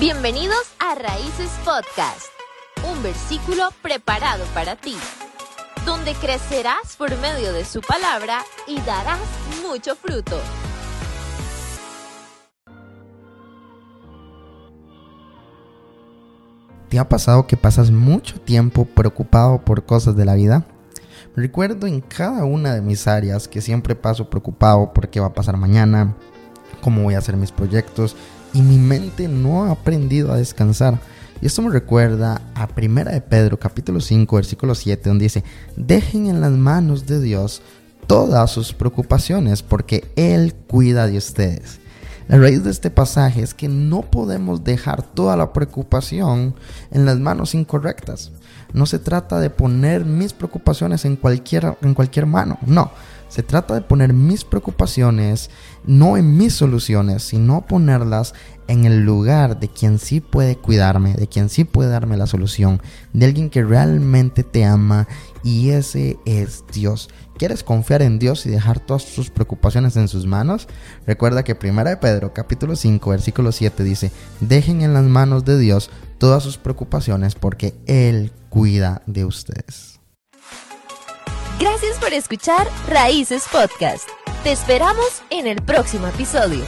Bienvenidos a Raíces Podcast, un versículo preparado para ti, donde crecerás por medio de su palabra y darás mucho fruto. ¿Te ha pasado que pasas mucho tiempo preocupado por cosas de la vida? Recuerdo en cada una de mis áreas que siempre paso preocupado por qué va a pasar mañana, cómo voy a hacer mis proyectos y mi mente no ha aprendido a descansar. Y esto me recuerda a 1 de Pedro capítulo 5 versículo 7 donde dice, dejen en las manos de Dios todas sus preocupaciones porque Él cuida de ustedes. La raíz de este pasaje es que no podemos dejar toda la preocupación en las manos incorrectas. No se trata de poner mis preocupaciones en cualquier, en cualquier mano, no. Se trata de poner mis preocupaciones no en mis soluciones, sino ponerlas en el lugar de quien sí puede cuidarme, de quien sí puede darme la solución, de alguien que realmente te ama y ese es Dios. ¿Quieres confiar en Dios y dejar todas tus preocupaciones en sus manos? Recuerda que 1 de Pedro capítulo 5 versículo 7 dice, dejen en las manos de Dios todas sus preocupaciones porque Él cuida de ustedes. Gracias por escuchar Raíces Podcast. Te esperamos en el próximo episodio.